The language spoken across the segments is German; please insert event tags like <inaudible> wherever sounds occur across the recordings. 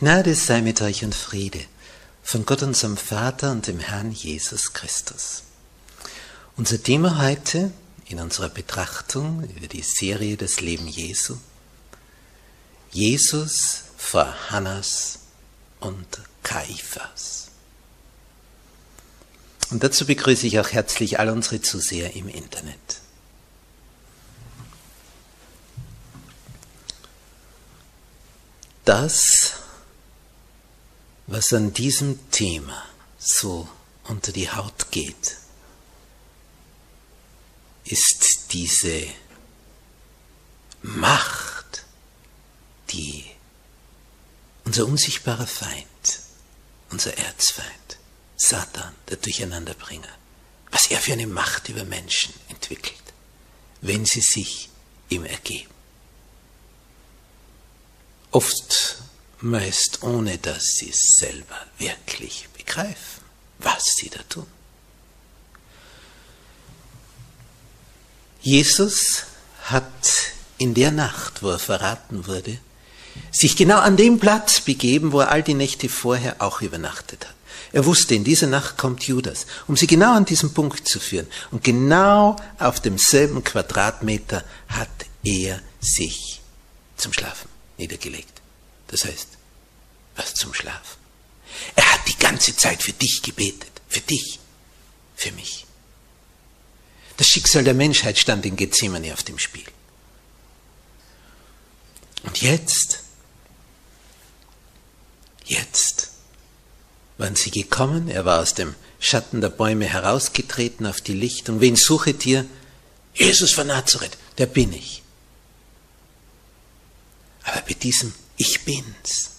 Gnade sei mit euch und Friede von Gott unserem Vater und dem Herrn Jesus Christus. Unser Thema heute in unserer Betrachtung über die Serie des Leben Jesu. Jesus vor Hannas und Kaiphas. Und dazu begrüße ich auch herzlich all unsere Zuseher im Internet. Das was an diesem Thema so unter die Haut geht, ist diese Macht, die unser unsichtbarer Feind, unser Erzfeind, Satan, der Durcheinanderbringer, was er für eine Macht über Menschen entwickelt, wenn sie sich ihm ergeben. Oft meist ohne dass sie selber wirklich begreifen, was sie da tun. Jesus hat in der Nacht, wo er verraten wurde, sich genau an dem Platz begeben, wo er all die Nächte vorher auch übernachtet hat. Er wusste, in dieser Nacht kommt Judas, um sie genau an diesen Punkt zu führen. Und genau auf demselben Quadratmeter hat er sich zum Schlafen niedergelegt. Das heißt, was zum Schlafen. Er hat die ganze Zeit für dich gebetet, für dich, für mich. Das Schicksal der Menschheit stand in Gethsemane auf dem Spiel. Und jetzt, jetzt waren sie gekommen, er war aus dem Schatten der Bäume herausgetreten auf die Licht. Und wen suchet ihr? Jesus von Nazareth, der bin ich. Aber bei diesem Ich bin's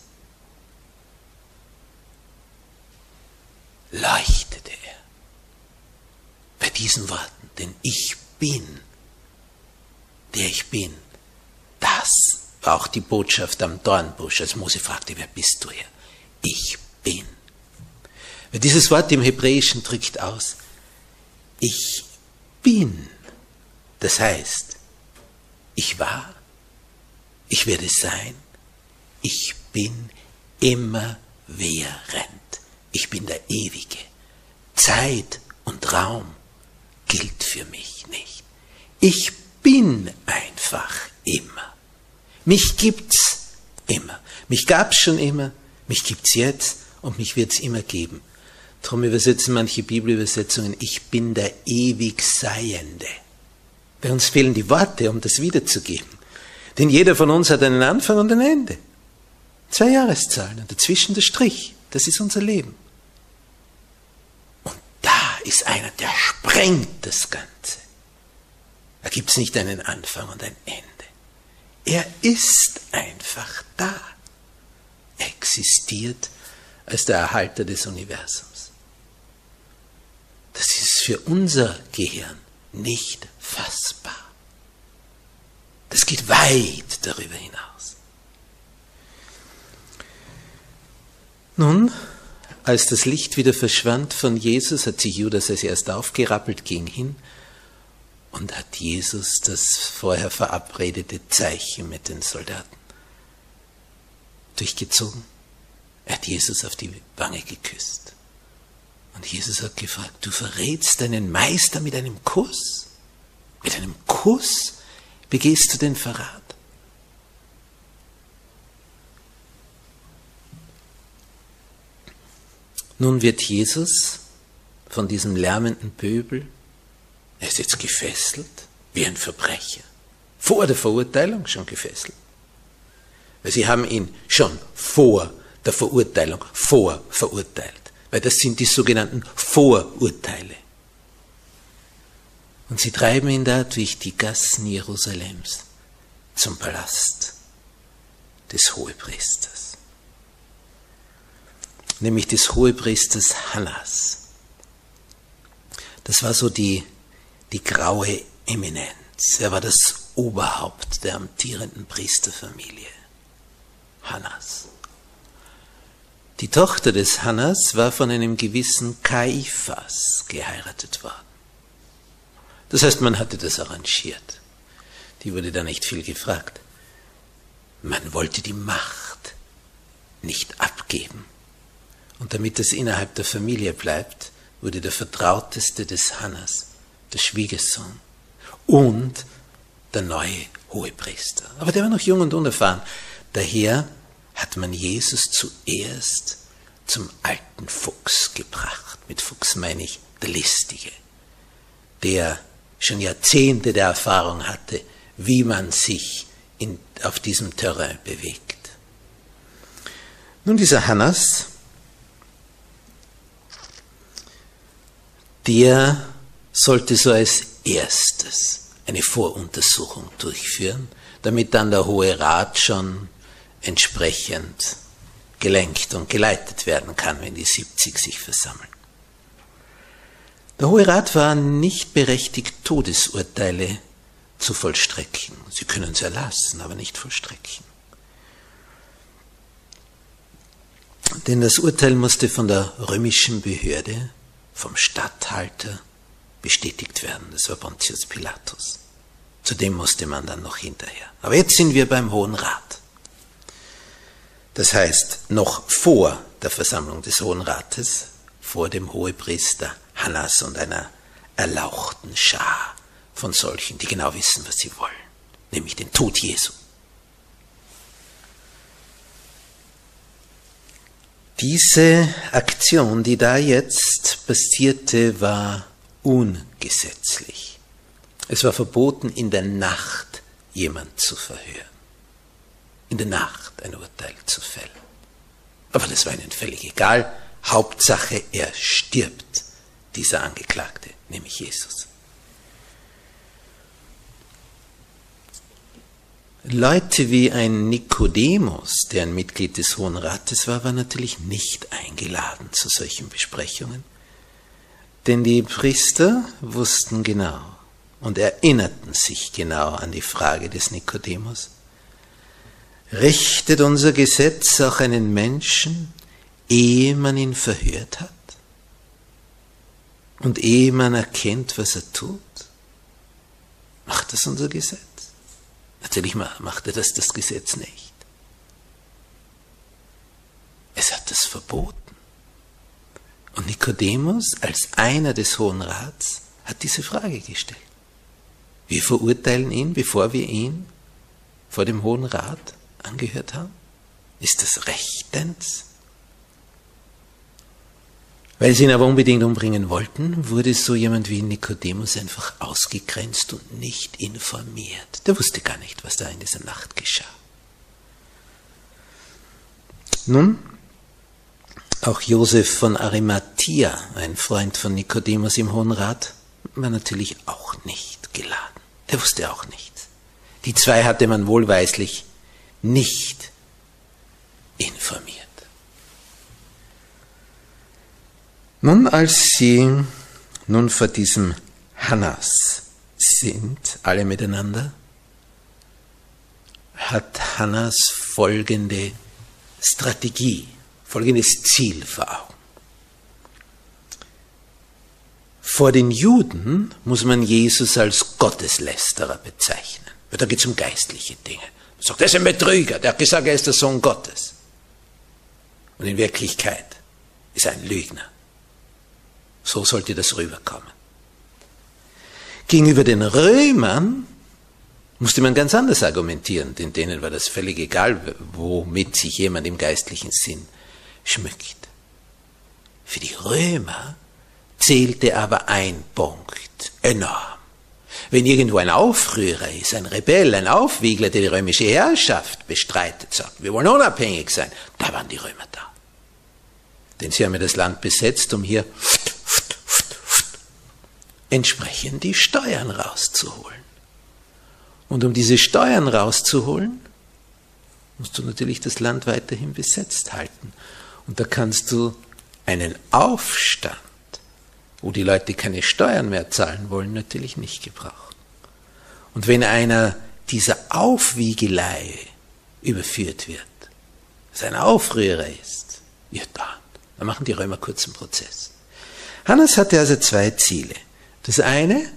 leuchtete er. Bei diesen Worten, denn ich bin, der ich bin, das war auch die Botschaft am Dornbusch, als Mose fragte, wer bist du her? Ich bin. Weil dieses Wort im Hebräischen drückt aus, ich bin. Das heißt, ich war, ich werde sein, ich bin immer während. Ich bin der Ewige. Zeit und Raum gilt für mich nicht. Ich bin einfach immer. Mich gibt's immer. Mich gab's schon immer, mich gibt's jetzt und mich wird's immer geben. Darum übersetzen manche Bibelübersetzungen, ich bin der ewig Seiende. Bei uns fehlen die Worte, um das wiederzugeben. Denn jeder von uns hat einen Anfang und ein Ende. Zwei Jahreszahlen und dazwischen der Strich. Das ist unser Leben ist einer, der sprengt das Ganze. Da gibt es nicht einen Anfang und ein Ende. Er ist einfach da. Er existiert als der Erhalter des Universums. Das ist für unser Gehirn nicht fassbar. Das geht weit darüber hinaus. Nun, als das Licht wieder verschwand von Jesus, hat sich Judas als erst aufgerappelt, ging hin und hat Jesus das vorher verabredete Zeichen mit den Soldaten durchgezogen. Er hat Jesus auf die Wange geküsst. Und Jesus hat gefragt, du verrätst deinen Meister mit einem Kuss? Mit einem Kuss begehst du den Verrat? Nun wird Jesus von diesem lärmenden Pöbel, er ist jetzt gefesselt, wie ein Verbrecher, vor der Verurteilung schon gefesselt. Weil sie haben ihn schon vor der Verurteilung vorverurteilt, weil das sind die sogenannten Vorurteile. Und sie treiben ihn da durch die Gassen Jerusalems zum Palast des Hohepriesters, nämlich des Hohepriesters Hannas. Das war so die, die graue Eminenz. Er war das Oberhaupt der amtierenden Priesterfamilie. Hannas. Die Tochter des Hannas war von einem gewissen Kaiphas geheiratet worden. Das heißt, man hatte das arrangiert. Die wurde da nicht viel gefragt. Man wollte die Macht nicht abgeben. Und damit es innerhalb der Familie bleibt, wurde der Vertrauteste des Hannas der Schwiegersohn und der neue Hohepriester. Aber der war noch jung und unerfahren. Daher hat man Jesus zuerst zum alten Fuchs gebracht. Mit Fuchs meine ich der Listige, der schon Jahrzehnte der Erfahrung hatte, wie man sich in, auf diesem Terrain bewegt. Nun, dieser Hannas, der sollte so als erstes eine Voruntersuchung durchführen, damit dann der Hohe Rat schon entsprechend gelenkt und geleitet werden kann, wenn die 70 sich versammeln. Der Hohe Rat war nicht berechtigt, Todesurteile zu vollstrecken. Sie können es erlassen, aber nicht vollstrecken. Denn das Urteil musste von der römischen Behörde, vom Statthalter bestätigt werden. Das war Pontius Pilatus. Zudem musste man dann noch hinterher. Aber jetzt sind wir beim Hohen Rat. Das heißt, noch vor der Versammlung des Hohen Rates, vor dem Hohepriester Hannas und einer erlauchten Schar von solchen, die genau wissen, was sie wollen, nämlich den Tod Jesu. Diese Aktion, die da jetzt passierte, war ungesetzlich. Es war verboten, in der Nacht jemand zu verhören. In der Nacht ein Urteil zu fällen. Aber das war ihnen völlig egal. Hauptsache, er stirbt dieser Angeklagte, nämlich Jesus. Leute wie ein Nikodemus, der ein Mitglied des Hohen Rates war, war natürlich nicht eingeladen zu solchen Besprechungen. Denn die Priester wussten genau und erinnerten sich genau an die Frage des Nikodemus. Richtet unser Gesetz auch einen Menschen, ehe man ihn verhört hat? Und ehe man erkennt, was er tut, macht das unser Gesetz. Natürlich machte das das Gesetz nicht. Es hat das verboten. Und Nikodemus als einer des Hohen Rats hat diese Frage gestellt. Wir verurteilen ihn, bevor wir ihn vor dem Hohen Rat angehört haben. Ist das rechtens? Weil sie ihn aber unbedingt umbringen wollten, wurde so jemand wie Nikodemus einfach ausgegrenzt und nicht informiert. Der wusste gar nicht, was da in dieser Nacht geschah. Nun, auch Josef von Arimathea, ein Freund von Nikodemus im Hohen Rat, war natürlich auch nicht geladen. Der wusste auch nichts. Die zwei hatte man wohlweislich nicht informiert. Nun, als sie nun vor diesem Hannas sind, alle miteinander, hat Hannas folgende Strategie folgendes Ziel vor Augen. Vor den Juden muss man Jesus als Gotteslästerer bezeichnen. Weil da geht es um geistliche Dinge. Man sagt, er ist ein Betrüger, der hat gesagt, er ist der Sohn Gottes. Und in Wirklichkeit ist er ein Lügner. So sollte das rüberkommen. Gegenüber den Römern musste man ganz anders argumentieren, denn denen war das völlig egal, womit sich jemand im geistlichen Sinn schmückt. Für die Römer zählte aber ein Punkt enorm. Wenn irgendwo ein Aufrührer ist, ein Rebell, ein Aufwiegler, der die römische Herrschaft bestreitet, sagt, wir wollen unabhängig sein, da waren die Römer da. Denn sie haben ja das Land besetzt, um hier entsprechend die Steuern rauszuholen. Und um diese Steuern rauszuholen, musst du natürlich das Land weiterhin besetzt halten. Und da kannst du einen Aufstand, wo die Leute keine Steuern mehr zahlen wollen, natürlich nicht gebrauchen. Und wenn einer dieser Aufwiegelei überführt wird, dass ein Aufrührer ist, ja dann, dann machen die Römer kurzen Prozess. Hannes hatte also zwei Ziele. Das eine,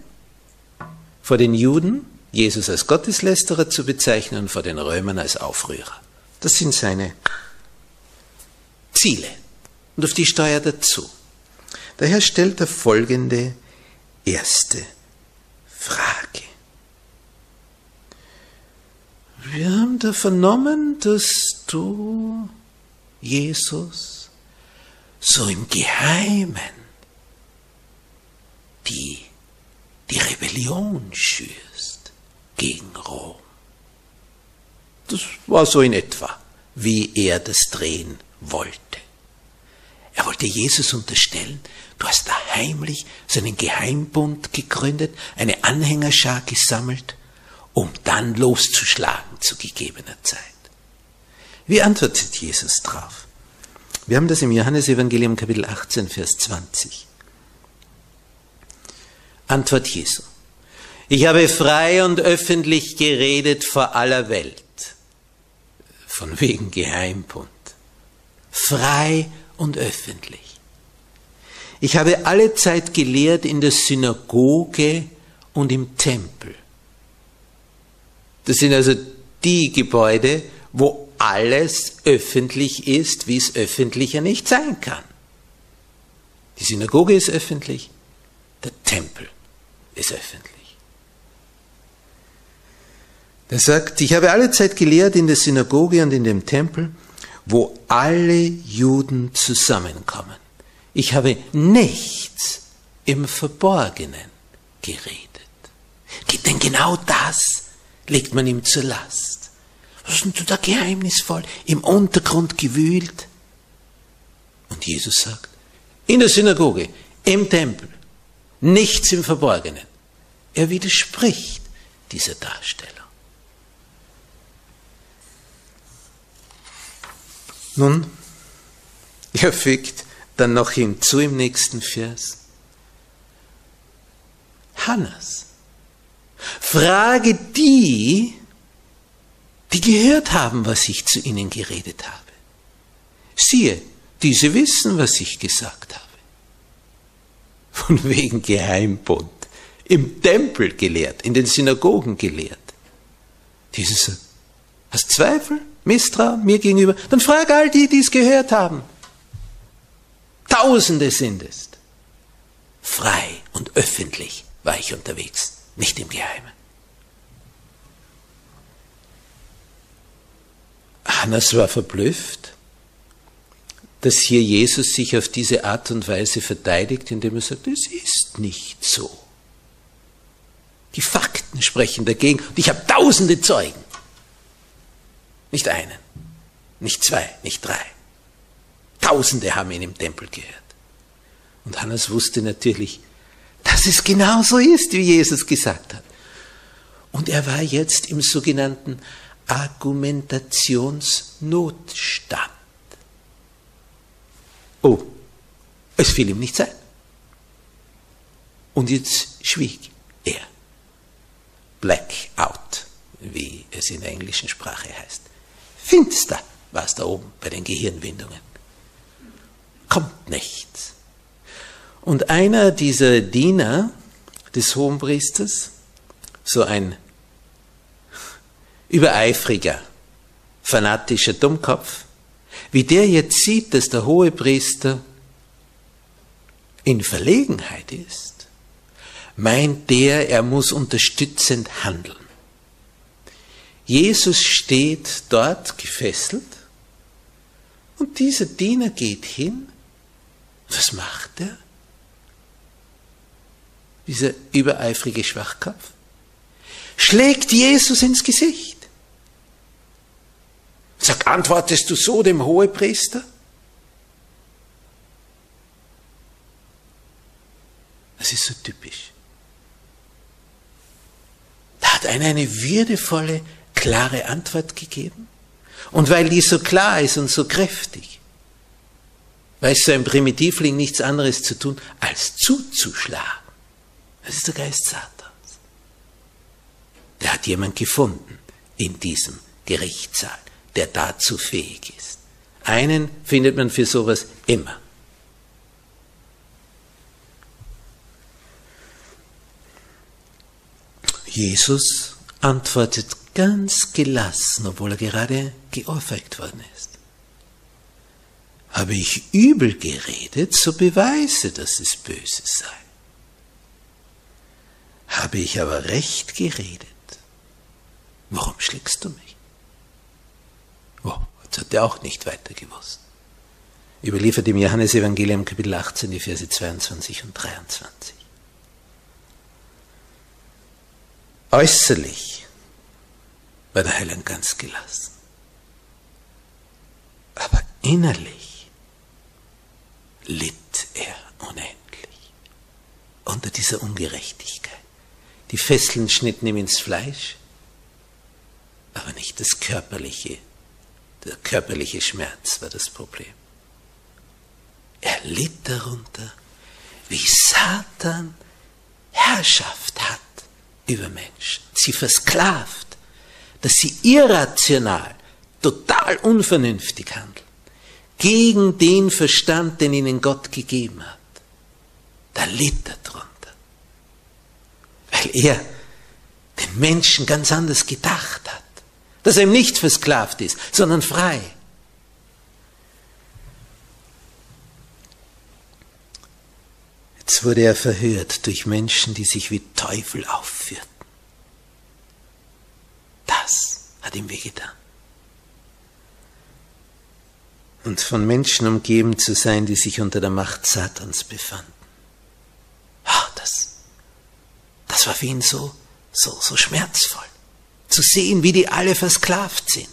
vor den Juden Jesus als Gotteslästerer zu bezeichnen und vor den Römern als Aufrührer. Das sind seine Ziele. Und auf die steuert er zu. Daher stellt er folgende erste Frage. Wir haben da vernommen, dass du, Jesus, so im Geheimen die, die Rebellion schürst gegen Rom. Das war so in etwa, wie er das drehen wollte. Er wollte Jesus unterstellen, du hast da heimlich so einen Geheimbund gegründet, eine Anhängerschar gesammelt, um dann loszuschlagen zu gegebener Zeit. Wie antwortet Jesus drauf? Wir haben das im Johannesevangelium Kapitel 18, Vers 20. Antwort Jesu. Ich habe frei und öffentlich geredet vor aller Welt. Von wegen Geheimbund. Frei und öffentlich. Ich habe alle Zeit gelehrt in der Synagoge und im Tempel. Das sind also die Gebäude, wo alles öffentlich ist, wie es öffentlicher nicht sein kann. Die Synagoge ist öffentlich, der Tempel ist öffentlich. Er sagt, ich habe alle Zeit gelehrt in der Synagoge und in dem Tempel, wo alle Juden zusammenkommen. Ich habe nichts im Verborgenen geredet. Denn genau das legt man ihm zur Last. Was sind du da geheimnisvoll im Untergrund gewühlt? Und Jesus sagt, in der Synagoge, im Tempel, nichts im Verborgenen. Er widerspricht dieser Darstellung. Nun, er fügt dann noch hinzu im nächsten Vers. Hannas, frage die, die gehört haben, was ich zu ihnen geredet habe. Siehe, diese wissen, was ich gesagt habe von wegen Geheimbund, im Tempel gelehrt, in den Synagogen gelehrt. Dieses, hast Zweifel, Misstrauen mir gegenüber? Dann frag all die, die es gehört haben. Tausende sind es. Frei und öffentlich war ich unterwegs, nicht im Geheimen. Hannas war verblüfft dass hier Jesus sich auf diese Art und Weise verteidigt, indem er sagt, es ist nicht so. Die Fakten sprechen dagegen und ich habe tausende Zeugen. Nicht einen, nicht zwei, nicht drei. Tausende haben ihn im Tempel gehört. Und Hannes wusste natürlich, dass es genau so ist, wie Jesus gesagt hat. Und er war jetzt im sogenannten Argumentationsnotstand. Oh, es fiel ihm nichts ein. Und jetzt schwieg er. Blackout, wie es in der englischen Sprache heißt. Finster war es da oben bei den Gehirnwindungen. kommt nichts. Und einer dieser Diener des Hohenpriesters, so ein übereifriger, fanatischer Dummkopf, wie der jetzt sieht, dass der Hohepriester in Verlegenheit ist, meint der, er muss unterstützend handeln. Jesus steht dort gefesselt und dieser Diener geht hin. Was macht er? Dieser übereifrige Schwachkopf schlägt Jesus ins Gesicht. Sag, antwortest du so dem Hohepriester? Das ist so typisch. Da hat einer eine würdevolle, klare Antwort gegeben. Und weil die so klar ist und so kräftig, weiß so ein Primitivling nichts anderes zu tun, als zuzuschlagen. Das ist der Geist Satans. Der hat jemand gefunden in diesem Gerichtssaal, der dazu fähig ist. Einen findet man für sowas immer. Jesus antwortet ganz gelassen, obwohl er gerade geohrfeigt worden ist. Habe ich übel geredet, so beweise, dass es böse sei. Habe ich aber recht geredet, warum schlägst du mich? Das hat er auch nicht weiter gewusst. Überliefert im Johannesevangelium Kapitel 18 die Verse 22 und 23. Äußerlich war der Heiland ganz gelassen. Aber innerlich litt er unendlich unter dieser Ungerechtigkeit. Die Fesseln schnitten ihm ins Fleisch, aber nicht das körperliche. Der körperliche Schmerz war das Problem. Er litt darunter, wie Satan Herrschaft hat über Menschen, sie versklavt, dass sie irrational, total unvernünftig handeln, gegen den Verstand, den ihnen Gott gegeben hat. Da litt er drunter, weil er den Menschen ganz anders gedacht hat, dass er ihm nicht versklavt ist, sondern frei. Jetzt wurde er verhört durch Menschen, die sich wie Teufel aufführten. Das hat ihm wehgetan. Und von Menschen umgeben zu sein, die sich unter der Macht Satans befanden. Ach, das, das war für ihn so, so, so schmerzvoll. Zu sehen, wie die alle versklavt sind.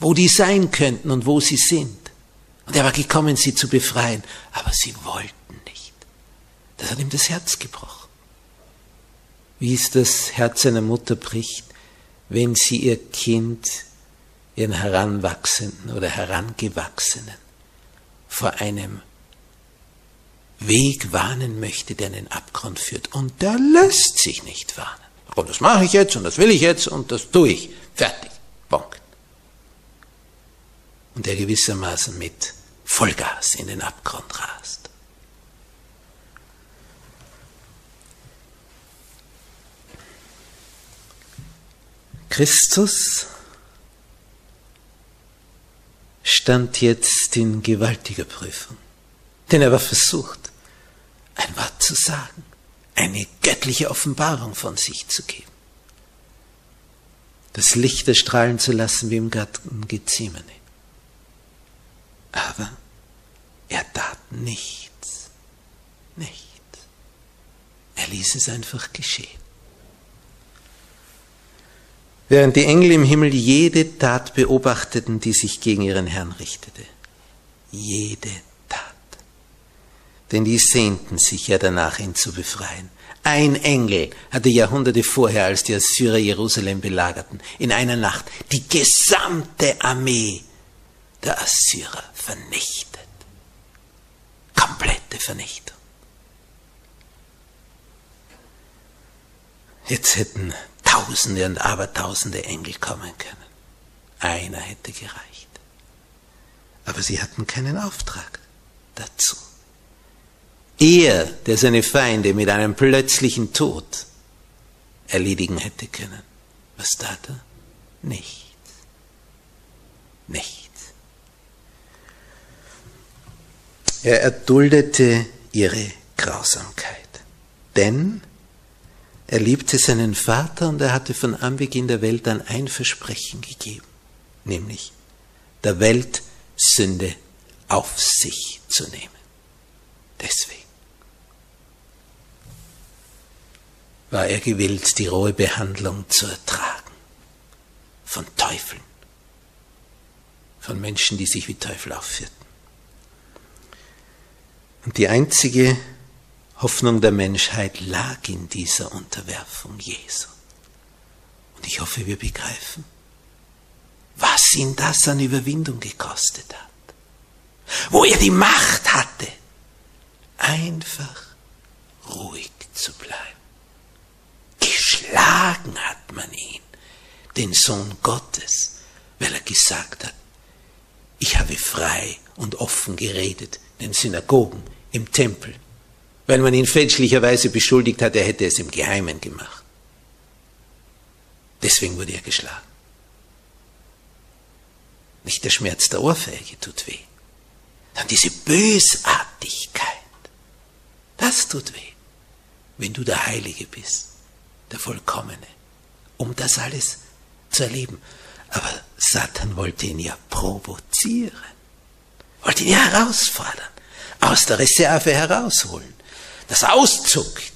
Wo die sein könnten und wo sie sind. Und er war gekommen, sie zu befreien. Aber sie wollten das hat ihm das Herz gebrochen. Wie es das Herz einer Mutter bricht, wenn sie ihr Kind, ihren Heranwachsenden oder Herangewachsenen vor einem Weg warnen möchte, der in den Abgrund führt. Und der lässt sich nicht warnen. Und das mache ich jetzt und das will ich jetzt und das tue ich. Fertig. Punkt. Und der gewissermaßen mit Vollgas in den Abgrund rast. Christus stand jetzt in gewaltiger Prüfung, denn er war versucht, ein Wort zu sagen, eine göttliche Offenbarung von sich zu geben, das Licht erstrahlen zu lassen wie im Garten Gethsemane. Aber er tat nichts, nichts. Er ließ es einfach geschehen. während die Engel im Himmel jede Tat beobachteten, die sich gegen ihren Herrn richtete. Jede Tat. Denn die sehnten sich ja danach, ihn zu befreien. Ein Engel hatte Jahrhunderte vorher, als die Assyrer Jerusalem belagerten, in einer Nacht die gesamte Armee der Assyrer vernichtet. Komplette Vernichtung. Jetzt hätten Tausende und Abertausende Engel kommen können. Einer hätte gereicht. Aber sie hatten keinen Auftrag. dazu. Er, der seine Feinde mit einem plötzlichen Tod erledigen hätte können. Was tat er? Nichts. Nichts. Er erduldete ihre Grausamkeit. Denn er liebte seinen Vater und er hatte von Anbeginn der Welt an ein Versprechen gegeben, nämlich der Welt Sünde auf sich zu nehmen. Deswegen war er gewillt, die rohe Behandlung zu ertragen von Teufeln, von Menschen, die sich wie Teufel aufführten. Und die einzige Hoffnung der Menschheit lag in dieser Unterwerfung Jesu. Und ich hoffe, wir begreifen, was ihn das an Überwindung gekostet hat. Wo er die Macht hatte, einfach ruhig zu bleiben. Geschlagen hat man ihn, den Sohn Gottes, weil er gesagt hat, ich habe frei und offen geredet in den Synagogen, im Tempel, weil man ihn fälschlicherweise beschuldigt hat, er hätte es im Geheimen gemacht. Deswegen wurde er geschlagen. Nicht der Schmerz der Ohrfeige tut weh, sondern diese Bösartigkeit. Das tut weh, wenn du der Heilige bist, der Vollkommene, um das alles zu erleben. Aber Satan wollte ihn ja provozieren, wollte ihn ja herausfordern, aus der Reserve herausholen dass er auszuckt,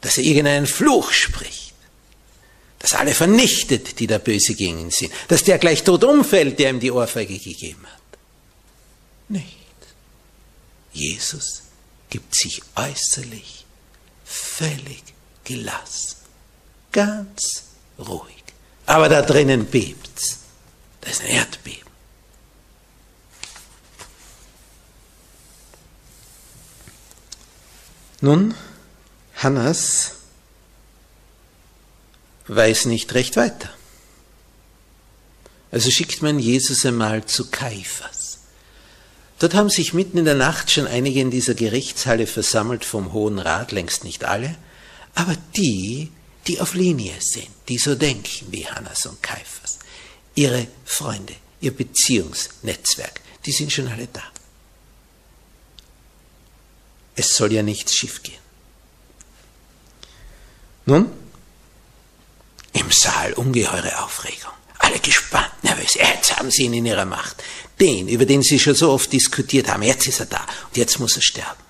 dass er irgendeinen Fluch spricht, dass alle vernichtet, die da böse gegen ihn sind, dass der gleich tot umfällt, der ihm die Ohrfeige gegeben hat. Nicht. Jesus gibt sich äußerlich völlig gelassen, ganz ruhig. Aber da drinnen bebt's. Das ist ein Erdbeben. Nun, Hannas weiß nicht recht weiter. Also schickt man Jesus einmal zu Kaiphas. Dort haben sich mitten in der Nacht schon einige in dieser Gerichtshalle versammelt vom Hohen Rat, längst nicht alle, aber die, die auf Linie sind, die so denken wie Hannas und Kaiphas. Ihre Freunde, ihr Beziehungsnetzwerk, die sind schon alle da. Es soll ja nichts schiefgehen. Nun, im Saal ungeheure Aufregung. Alle gespannt, nervös. Jetzt haben sie ihn in ihrer Macht. Den, über den sie schon so oft diskutiert haben, jetzt ist er da und jetzt muss er sterben.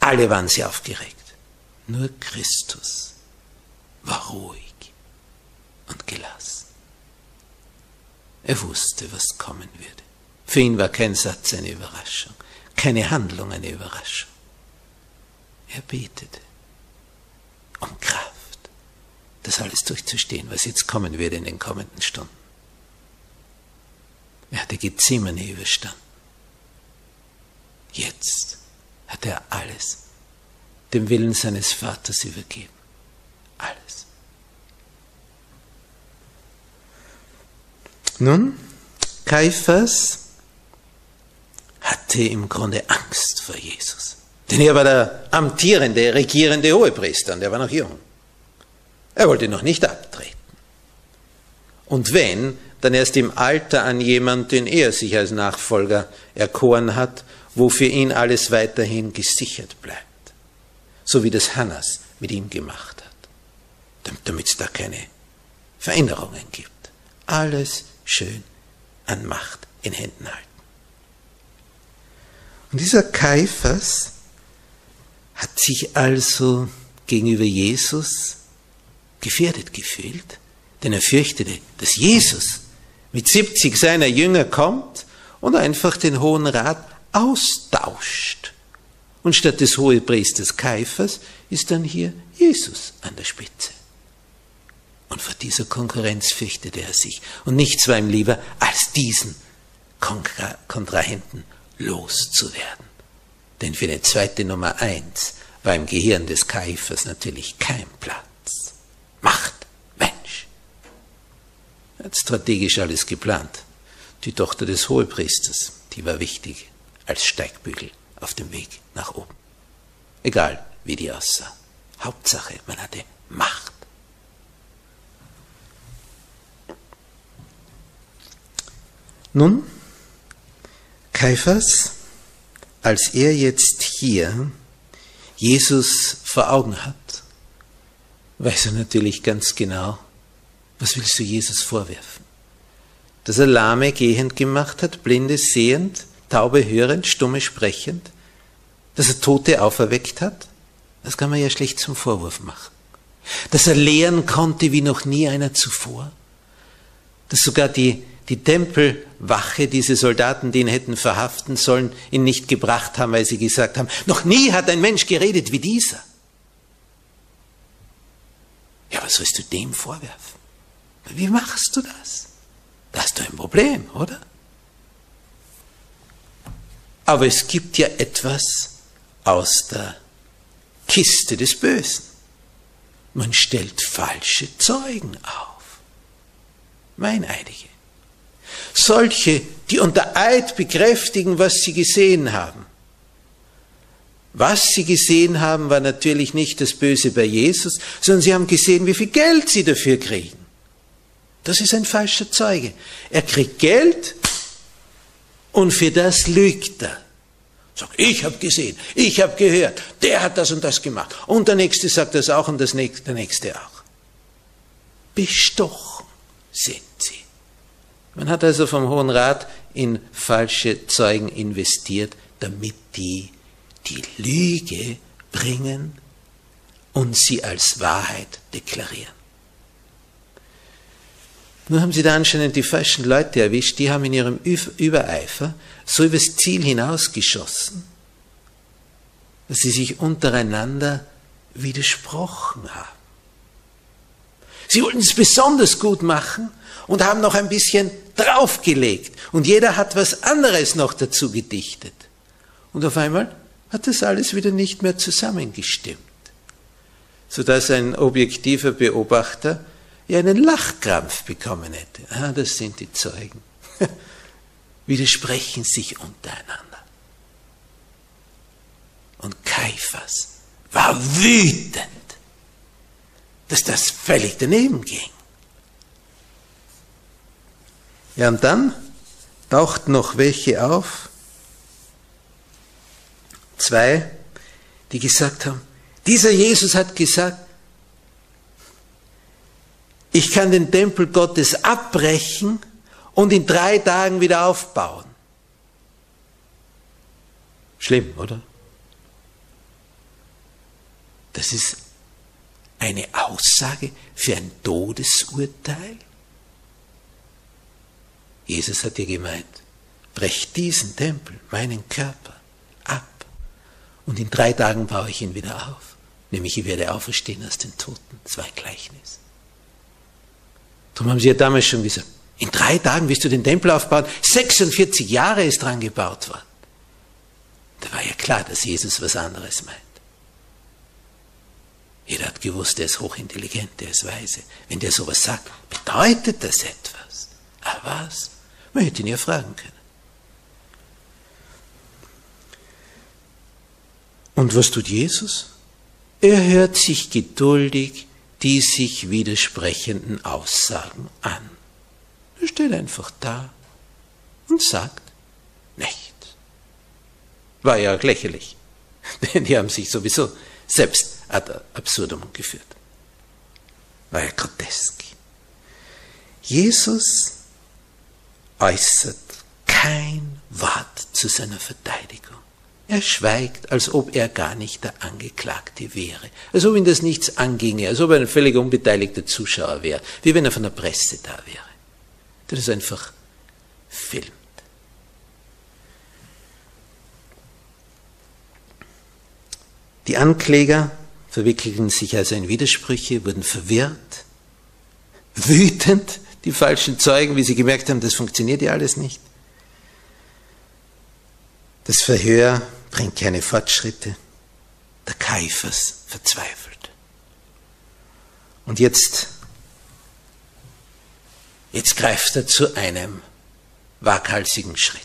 Alle waren sie aufgeregt. Nur Christus war ruhig und gelassen. Er wusste, was kommen würde. Für ihn war kein Satz eine Überraschung keine Handlung eine Überraschung. Er betete um Kraft, das alles durchzustehen, was jetzt kommen würde in den kommenden Stunden. Er hatte Gethsemane überstanden. Jetzt hat er alles dem Willen seines Vaters übergeben. Alles. Nun, Kaiphas hatte im Grunde Angst vor Jesus. Denn er war der amtierende, regierende Hohepriester und er war noch jung. Er wollte noch nicht abtreten. Und wenn, dann erst im Alter an jemand, den er sich als Nachfolger erkoren hat, wo für ihn alles weiterhin gesichert bleibt. So wie das Hannas mit ihm gemacht hat. Damit es da keine Veränderungen gibt. Alles schön an Macht in Händen halten. Und dieser Kaiphas hat sich also gegenüber Jesus gefährdet gefühlt, denn er fürchtete, dass Jesus mit 70 seiner Jünger kommt und einfach den Hohen Rat austauscht. Und statt des Hohepriesters Kaiphas ist dann hier Jesus an der Spitze. Und vor dieser Konkurrenz fürchtete er sich. Und nichts war ihm lieber, als diesen Kontra Kontrahenten loszuwerden. Denn für eine zweite Nummer eins war im Gehirn des Kaifers natürlich kein Platz. Macht, Mensch. Er hat strategisch alles geplant. Die Tochter des Hohepriesters, die war wichtig. als Steigbügel auf dem Weg nach oben. Egal, wie die aussah. Hauptsache, man hatte Macht. Nun, Kaiphas, als er jetzt hier Jesus vor Augen hat, weiß er natürlich ganz genau, was willst du Jesus vorwerfen? Dass er Lahme gehend gemacht hat, Blinde sehend, Taube hörend, Stumme sprechend, dass er Tote auferweckt hat, das kann man ja schlecht zum Vorwurf machen. Dass er lehren konnte wie noch nie einer zuvor, dass sogar die, die Tempelwache, diese Soldaten, die ihn hätten verhaften sollen, ihn nicht gebracht haben, weil sie gesagt haben, noch nie hat ein Mensch geredet wie dieser. Ja, was sollst du dem vorwerfen? Wie machst du das? Da hast du ein Problem, oder? Aber es gibt ja etwas aus der Kiste des Bösen. Man stellt falsche Zeugen auf. Meineidige. Solche, die unter Eid bekräftigen, was sie gesehen haben. Was sie gesehen haben, war natürlich nicht das Böse bei Jesus, sondern sie haben gesehen, wie viel Geld sie dafür kriegen. Das ist ein falscher Zeuge. Er kriegt Geld und für das lügt er. Sagt, ich habe gesehen, ich habe gehört, der hat das und das gemacht. Und der Nächste sagt das auch und das nächste, der Nächste auch. Bestochen sind sie. Man hat also vom Hohen Rat in falsche Zeugen investiert, damit die die Lüge bringen und sie als Wahrheit deklarieren. Nur haben sie da anscheinend die falschen Leute erwischt, die haben in ihrem Übereifer so übers Ziel hinausgeschossen, dass sie sich untereinander widersprochen haben. Sie wollten es besonders gut machen und haben noch ein bisschen draufgelegt und jeder hat was anderes noch dazu gedichtet. Und auf einmal hat das alles wieder nicht mehr zusammengestimmt, sodass ein objektiver Beobachter ja einen Lachkrampf bekommen hätte. Ah, das sind die Zeugen. <laughs> Widersprechen sich untereinander. Und Kaiphas war wütend, dass das völlig daneben ging. Ja, und dann taucht noch welche auf, Zwei, die gesagt haben, dieser Jesus hat gesagt, ich kann den Tempel Gottes abbrechen und in drei Tagen wieder aufbauen. Schlimm, oder? Das ist eine Aussage für ein Todesurteil. Jesus hat ja gemeint, brecht diesen Tempel, meinen Körper, ab und in drei Tagen baue ich ihn wieder auf. Nämlich ich werde auferstehen aus den Toten. Zwei Gleichnis. Darum haben sie ja damals schon gesagt, in drei Tagen wirst du den Tempel aufbauen. 46 Jahre ist dran gebaut worden. Da war ja klar, dass Jesus was anderes meint. Jeder hat gewusst, er ist hochintelligent, er ist weise. Wenn der sowas sagt, bedeutet das etwas. Aber was? Man hätte ihn ja fragen können. Und was tut Jesus? Er hört sich geduldig die sich widersprechenden Aussagen an. Er steht einfach da und sagt nichts. War ja auch lächerlich, <laughs> denn die haben sich sowieso selbst ad absurdum geführt. War ja grotesk. Jesus äußert kein Wort zu seiner Verteidigung. Er schweigt, als ob er gar nicht der Angeklagte wäre, als ob ihn das nichts anginge, als ob er ein völlig unbeteiligter Zuschauer wäre, wie wenn er von der Presse da wäre. Das einfach filmt. Die Ankläger verwickelten sich also in Widersprüche, wurden verwirrt, wütend, die falschen Zeugen, wie sie gemerkt haben, das funktioniert ja alles nicht. Das Verhör bringt keine Fortschritte. Der Kaiphas verzweifelt. Und jetzt, jetzt greift er zu einem waghalsigen Schritt.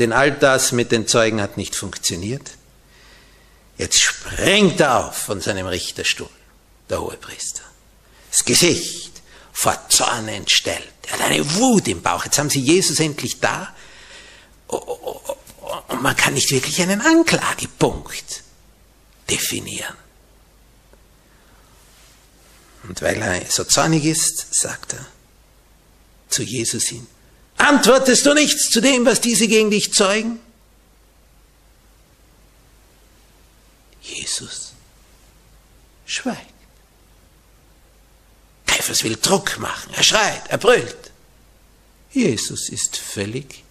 denn all das mit den Zeugen hat nicht funktioniert. Jetzt springt er auf von seinem Richterstuhl, der Hohepriester. Das Gesicht vor Zorn entstellt. Er hat eine Wut im Bauch. Jetzt haben sie Jesus endlich da. Und man kann nicht wirklich einen Anklagepunkt definieren. Und weil er so zornig ist, sagt er zu Jesus hin, antwortest du nichts zu dem, was diese gegen dich zeugen? Jesus schweigt. Kaiphas will Druck machen, er schreit, er brüllt. Jesus ist völlig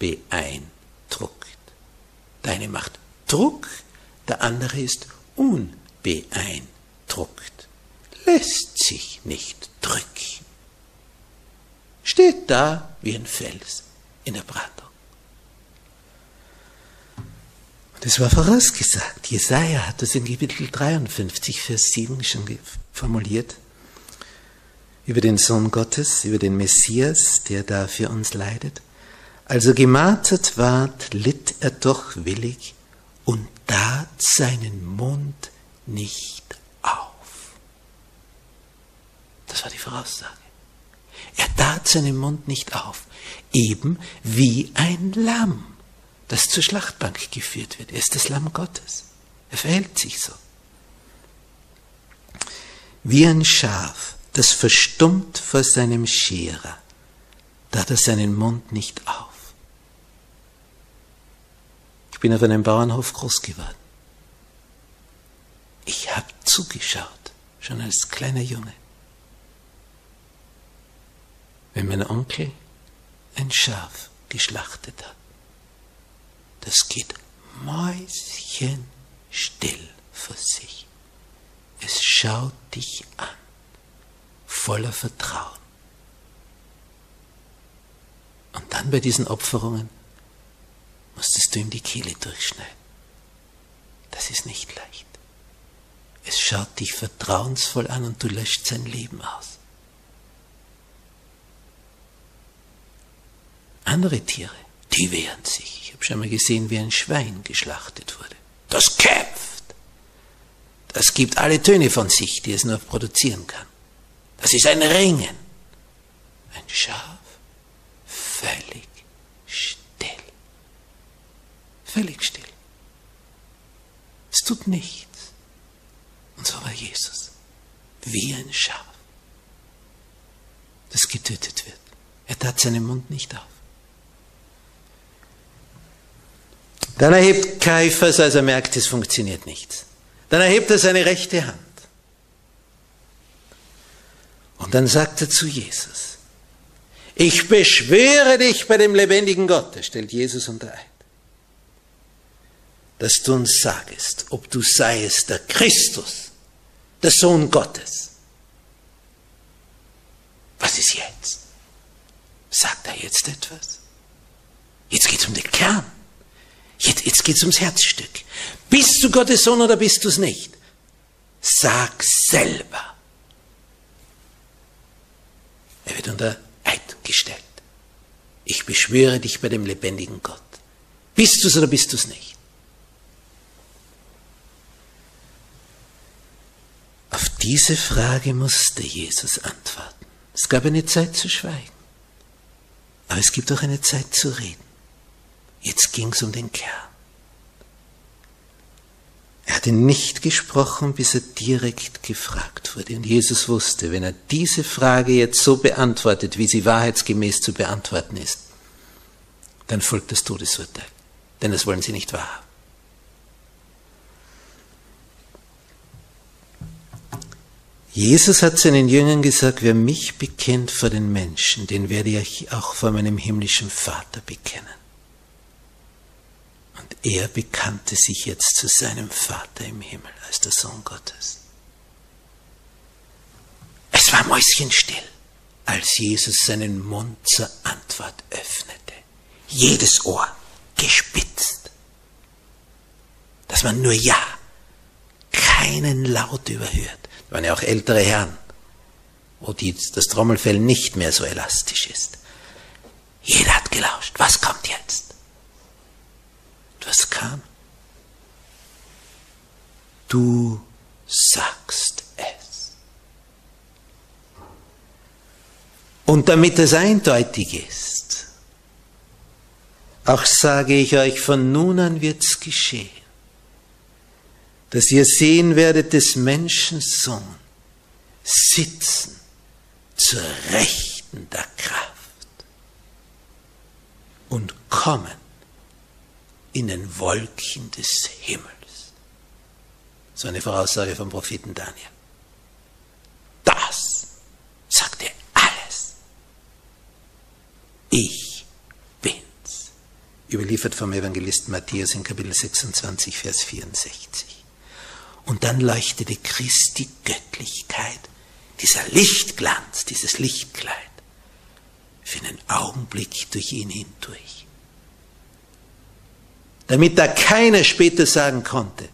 unbeeindruckt. Der eine macht Druck, der andere ist unbeeindruckt druckt, lässt sich nicht drücken. Steht da wie ein Fels in der Brandung. Und es war vorausgesagt. Jesaja hat das in Kapitel 53, Vers 7 schon formuliert. Über den Sohn Gottes, über den Messias, der da für uns leidet. Also gemartert ward, litt er doch willig und tat seinen Mund nicht das war die Voraussage. Er tat seinen Mund nicht auf, eben wie ein Lamm, das zur Schlachtbank geführt wird. Er ist das Lamm Gottes. Er verhält sich so. Wie ein Schaf, das verstummt vor seinem Scherer, tat er seinen Mund nicht auf. Ich bin auf einem Bauernhof groß geworden. Ich habe zugeschaut, schon als kleiner Junge wenn mein Onkel ein Schaf geschlachtet hat. Das geht mäuschenstill vor sich. Es schaut dich an, voller Vertrauen. Und dann bei diesen Opferungen musstest du ihm die Kehle durchschneiden. Das ist nicht leicht. Es schaut dich vertrauensvoll an und du löscht sein Leben aus. Andere Tiere, die wehren sich. Ich habe schon mal gesehen, wie ein Schwein geschlachtet wurde. Das kämpft. Das gibt alle Töne von sich, die es nur produzieren kann. Das ist ein Ringen. Ein Schaf, völlig still. Völlig still. Es tut nichts. Und so war Jesus. Wie ein Schaf, das getötet wird. Er tat seinen Mund nicht auf. Dann erhebt Kaiphas, als er merkt, es funktioniert nichts. Dann erhebt er seine rechte Hand. Und dann sagt er zu Jesus, ich beschwöre dich bei dem lebendigen Gott, er stellt Jesus unter Eid, dass du uns sagest, ob du seiest der Christus, der Sohn Gottes. Was ist jetzt? Sagt er jetzt etwas? Jetzt geht es um den Kern. Jetzt, jetzt geht es ums Herzstück. Bist du Gottes Sohn oder bist du es nicht? Sag selber. Er wird unter Eid gestellt. Ich beschwöre dich bei dem lebendigen Gott. Bist du es oder bist du es nicht? Auf diese Frage musste Jesus antworten. Es gab eine Zeit zu schweigen, aber es gibt auch eine Zeit zu reden. Jetzt ging es um den Kern. Er hatte nicht gesprochen, bis er direkt gefragt wurde. Und Jesus wusste, wenn er diese Frage jetzt so beantwortet, wie sie wahrheitsgemäß zu beantworten ist, dann folgt das Todesurteil. Denn das wollen sie nicht wahrhaben. Jesus hat seinen Jüngern gesagt, wer mich bekennt vor den Menschen, den werde ich auch vor meinem himmlischen Vater bekennen er bekannte sich jetzt zu seinem Vater im Himmel als der Sohn Gottes. Es war mäuschenstill, als Jesus seinen Mund zur Antwort öffnete. Jedes Ohr gespitzt, dass man nur Ja, keinen Laut überhört. Waren ja auch ältere Herren, wo die, das Trommelfell nicht mehr so elastisch ist. Jeder hat hat gelauscht. Was kommt jetzt? Und was kam? Du sagst es. Und damit es eindeutig ist, auch sage ich euch, von nun an wird's geschehen, dass ihr sehen werdet des Menschen Sohn sitzen zur Rechten der Kraft und kommen in den Wolken des Himmels. So eine Voraussage vom Propheten Daniel. Das sagt er alles. Ich bin's. Überliefert vom Evangelisten Matthäus in Kapitel 26, Vers 64. Und dann leuchtete Christi Göttlichkeit, dieser Lichtglanz, dieses Lichtkleid, für einen Augenblick durch ihn hindurch. Damit da keiner später sagen konnte,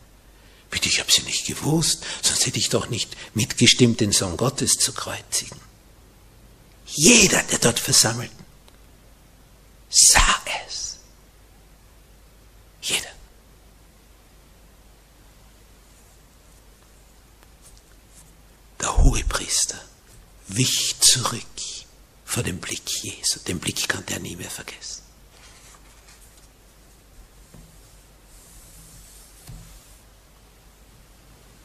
bitte, ich habe sie nicht gewusst, sonst hätte ich doch nicht mitgestimmt, den Sohn Gottes zu kreuzigen. Jeder, der dort versammelt, sah es. Jeder. Der Hohepriester wich zurück vor dem Blick Jesu. Den Blick konnte er nie mehr vergessen.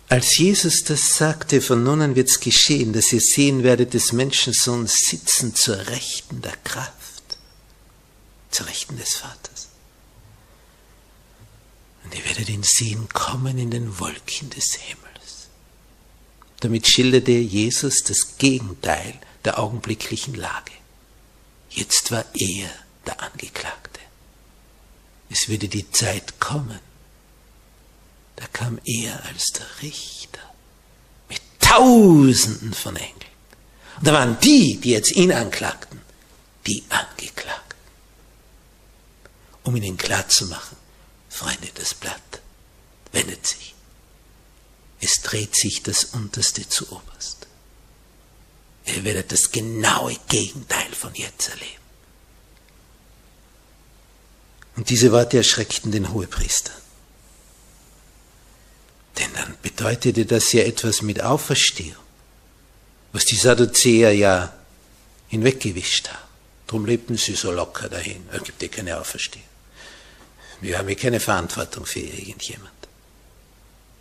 Als Jesus das sagte, von nun an wird's geschehen, dass ihr sehen werdet des Menschensohn sitzen zur Rechten der Kraft, zur Rechten des Vaters. Und ihr werdet ihn sehen kommen in den Wolken des Himmels. Damit schilderte Jesus das Gegenteil der augenblicklichen Lage. Jetzt war er der Angeklagte. Es würde die Zeit kommen, da kam er als der Richter mit Tausenden von Engeln. Und da waren die, die jetzt ihn anklagten, die Angeklagten. Um ihnen klarzumachen, Freunde, das Blatt wendet sich. Es dreht sich das Unterste zu Oberst. Ihr werdet das genaue Gegenteil von jetzt erleben. Und diese Worte erschreckten den Hohepriester. Denn dann bedeutete das ja etwas mit Auferstehung, was die Sadduzäer ja hinweggewischt haben. Darum lebten sie so locker dahin. Es gibt ja keine Auferstehung. Wir haben ja keine Verantwortung für irgendjemand.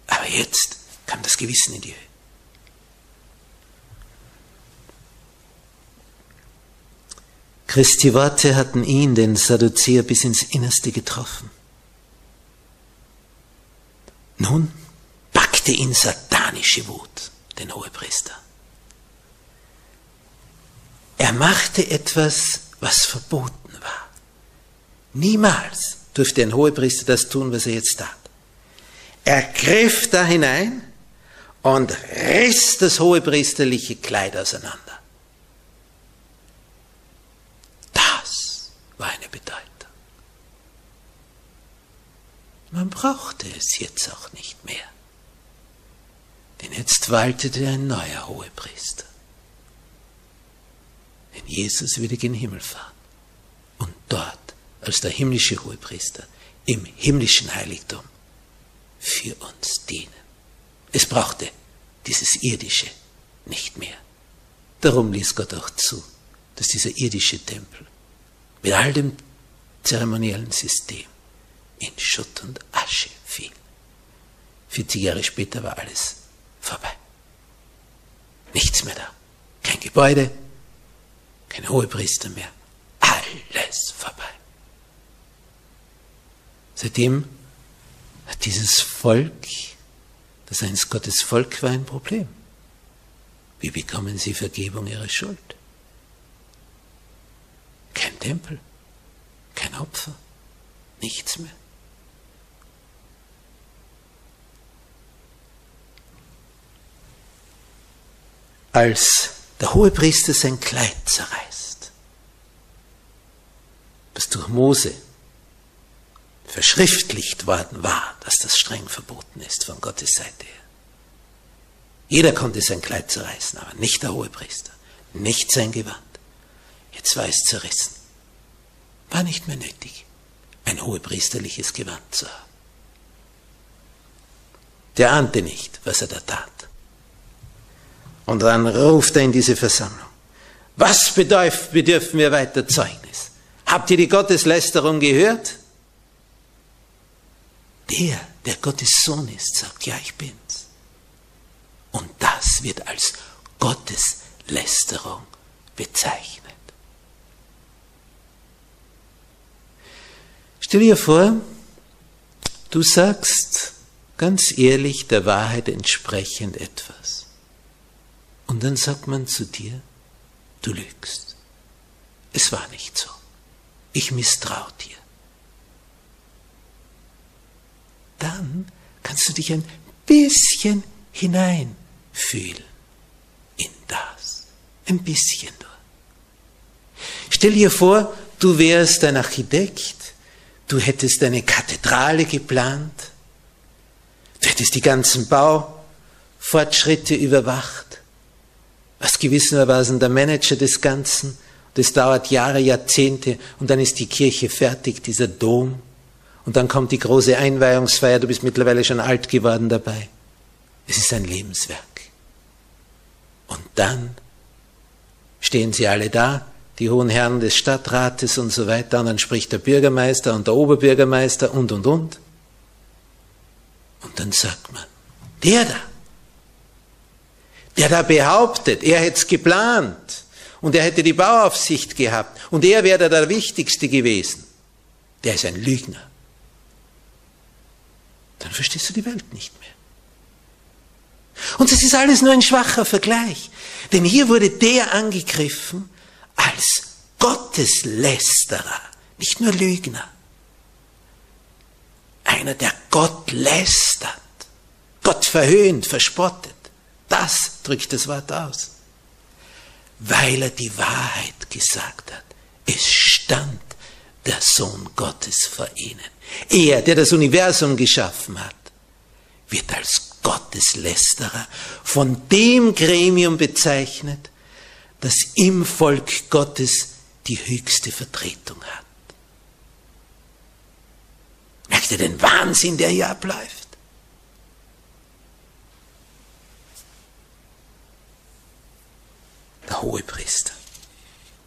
Aber jetzt kam das Gewissen in die Höhe. Christi Worte hatten ihn, den Sadduzäer, bis ins Innerste getroffen. Nun packte ihn satanische Wut, den Hohepriester. Er machte etwas, was verboten war. Niemals durfte ein Hohepriester das tun, was er jetzt tat. Er griff da hinein und riss das hohepriesterliche Kleid auseinander. Das war eine Bedeutung. Man brauchte es jetzt auch nicht mehr. Denn jetzt waltete ein neuer Hohepriester. Denn Jesus würde gen Himmel fahren und dort als der himmlische Hohepriester im himmlischen Heiligtum für uns dienen. Es brauchte dieses irdische nicht mehr. Darum ließ Gott auch zu, dass dieser irdische Tempel mit all dem zeremoniellen System in Schutt und Asche fiel. 40 Jahre später war alles vorbei. Nichts mehr da. Kein Gebäude, kein Hohepriester mehr. Alles vorbei. Seitdem hat dieses Volk, das einst Gottes Volk war, ein Problem. Wie bekommen sie Vergebung ihrer Schuld? Kein Tempel, kein Opfer, nichts mehr. als der Hohepriester sein Kleid zerreißt, das durch Mose verschriftlicht worden war, dass das streng verboten ist von Gottes Seite her. Jeder konnte sein Kleid zerreißen, aber nicht der Hohepriester, nicht sein Gewand. Jetzt war es zerrissen. war nicht mehr nötig, ein hohepriesterliches Gewand zu haben. Der ahnte nicht, was er da tat. Und dann ruft er in diese Versammlung. Was bedürfen wir weiter Zeugnis? Habt ihr die Gotteslästerung gehört? Der, der Gottes Sohn ist, sagt, ja, ich bin's. Und das wird als Gotteslästerung bezeichnet. Stell dir vor, du sagst ganz ehrlich der Wahrheit entsprechend etwas. Und dann sagt man zu dir, du lügst. Es war nicht so. Ich misstraue dir. Dann kannst du dich ein bisschen hineinfühlen in das. Ein bisschen nur. Stell dir vor, du wärst ein Architekt, du hättest eine Kathedrale geplant, du hättest die ganzen Baufortschritte überwacht, was gewissermaßen der Manager des Ganzen. Das dauert Jahre, Jahrzehnte und dann ist die Kirche fertig, dieser Dom. Und dann kommt die große Einweihungsfeier, du bist mittlerweile schon alt geworden dabei. Es ist ein Lebenswerk. Und dann stehen sie alle da, die hohen Herren des Stadtrates und so weiter, und dann spricht der Bürgermeister und der Oberbürgermeister und, und, und. Und dann sagt man, der da, der da behauptet, er hätte es geplant und er hätte die Bauaufsicht gehabt und er wäre der Wichtigste gewesen, der ist ein Lügner. Dann verstehst du die Welt nicht mehr. Und es ist alles nur ein schwacher Vergleich, denn hier wurde der angegriffen als Gotteslästerer, nicht nur Lügner. Einer, der Gott lästert, Gott verhöhnt, verspottet. Das drückt das Wort aus. Weil er die Wahrheit gesagt hat. Es stand der Sohn Gottes vor ihnen. Er, der das Universum geschaffen hat, wird als Gotteslästerer von dem Gremium bezeichnet, das im Volk Gottes die höchste Vertretung hat. Merkt ihr den Wahnsinn, der hier abläuft? der Hohepriester,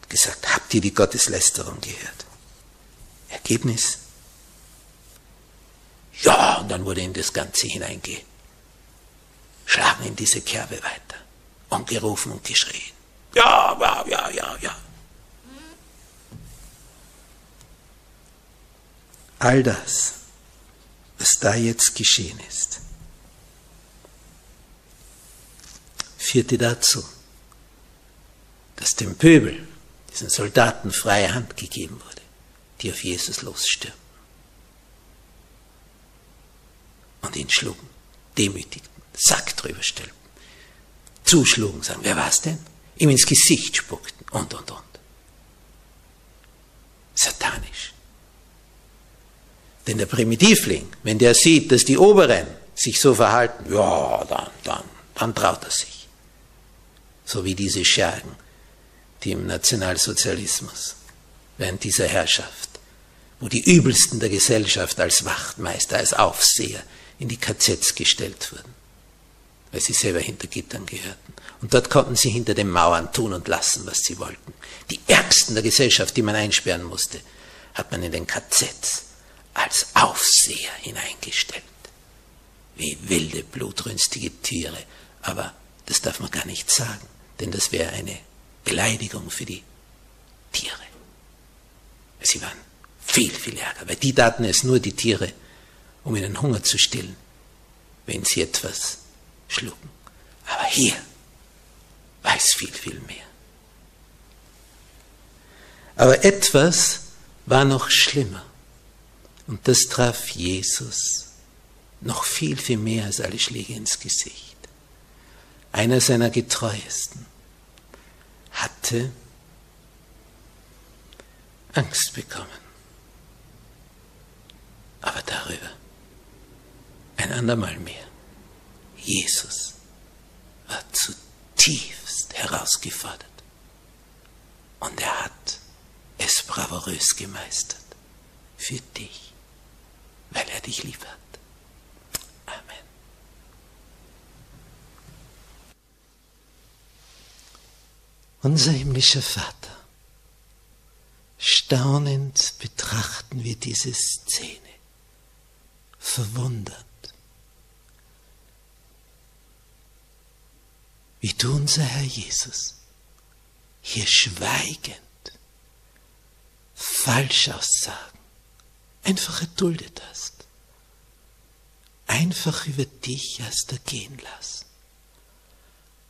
gesagt, habt ihr die Gotteslästerung gehört? Ergebnis? Ja, und dann wurde in das Ganze hineingeschlagen in diese Kerbe weiter und gerufen und geschrien. Ja, ja, ja, ja, ja. All das, was da jetzt geschehen ist, führte dazu, dass dem Pöbel, diesen Soldaten, freie Hand gegeben wurde, die auf Jesus losstürmten und ihn schlugen, demütigten, Sack drüber stellten, zuschlugen, sagen, wer war's denn? Ihm ins Gesicht spuckten und, und, und. Satanisch. Denn der Primitivling, wenn der sieht, dass die Oberen sich so verhalten, ja, dann, dann, dann traut er sich. So wie diese Schergen, die im Nationalsozialismus während dieser Herrschaft, wo die Übelsten der Gesellschaft als Wachtmeister, als Aufseher in die KZs gestellt wurden, weil sie selber hinter Gittern gehörten. Und dort konnten sie hinter den Mauern tun und lassen, was sie wollten. Die Ärgsten der Gesellschaft, die man einsperren musste, hat man in den KZs als Aufseher hineingestellt. Wie wilde, blutrünstige Tiere. Aber das darf man gar nicht sagen, denn das wäre eine Beleidigung für die Tiere. Sie waren viel, viel ärger, weil die taten es nur die Tiere, um ihnen Hunger zu stillen, wenn sie etwas schlucken. Aber hier war es viel, viel mehr. Aber etwas war noch schlimmer. Und das traf Jesus noch viel, viel mehr als alle Schläge ins Gesicht. Einer seiner getreuesten hatte Angst bekommen. Aber darüber ein andermal mehr. Jesus war zutiefst herausgefordert. Und er hat es bravourös gemeistert. Für dich, weil er dich lieb hat. Amen. Unser himmlischer Vater, staunend betrachten wir diese Szene, verwundert. Wie du, unser Herr Jesus, hier schweigend Falschaussagen einfach erduldet hast, einfach über dich hast ergehen lassen,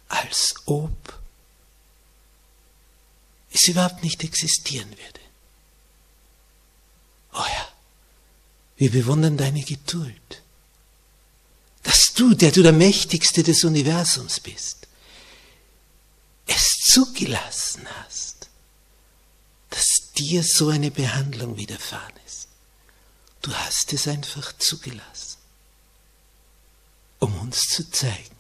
als ob es überhaupt nicht existieren würde. Oh ja, wir bewundern deine Geduld, dass du, der du der Mächtigste des Universums bist, es zugelassen hast, dass dir so eine Behandlung widerfahren ist. Du hast es einfach zugelassen, um uns zu zeigen,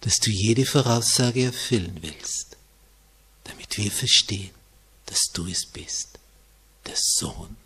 dass du jede Voraussage erfüllen willst, damit wir verstehen, dass du es bist, der Sohn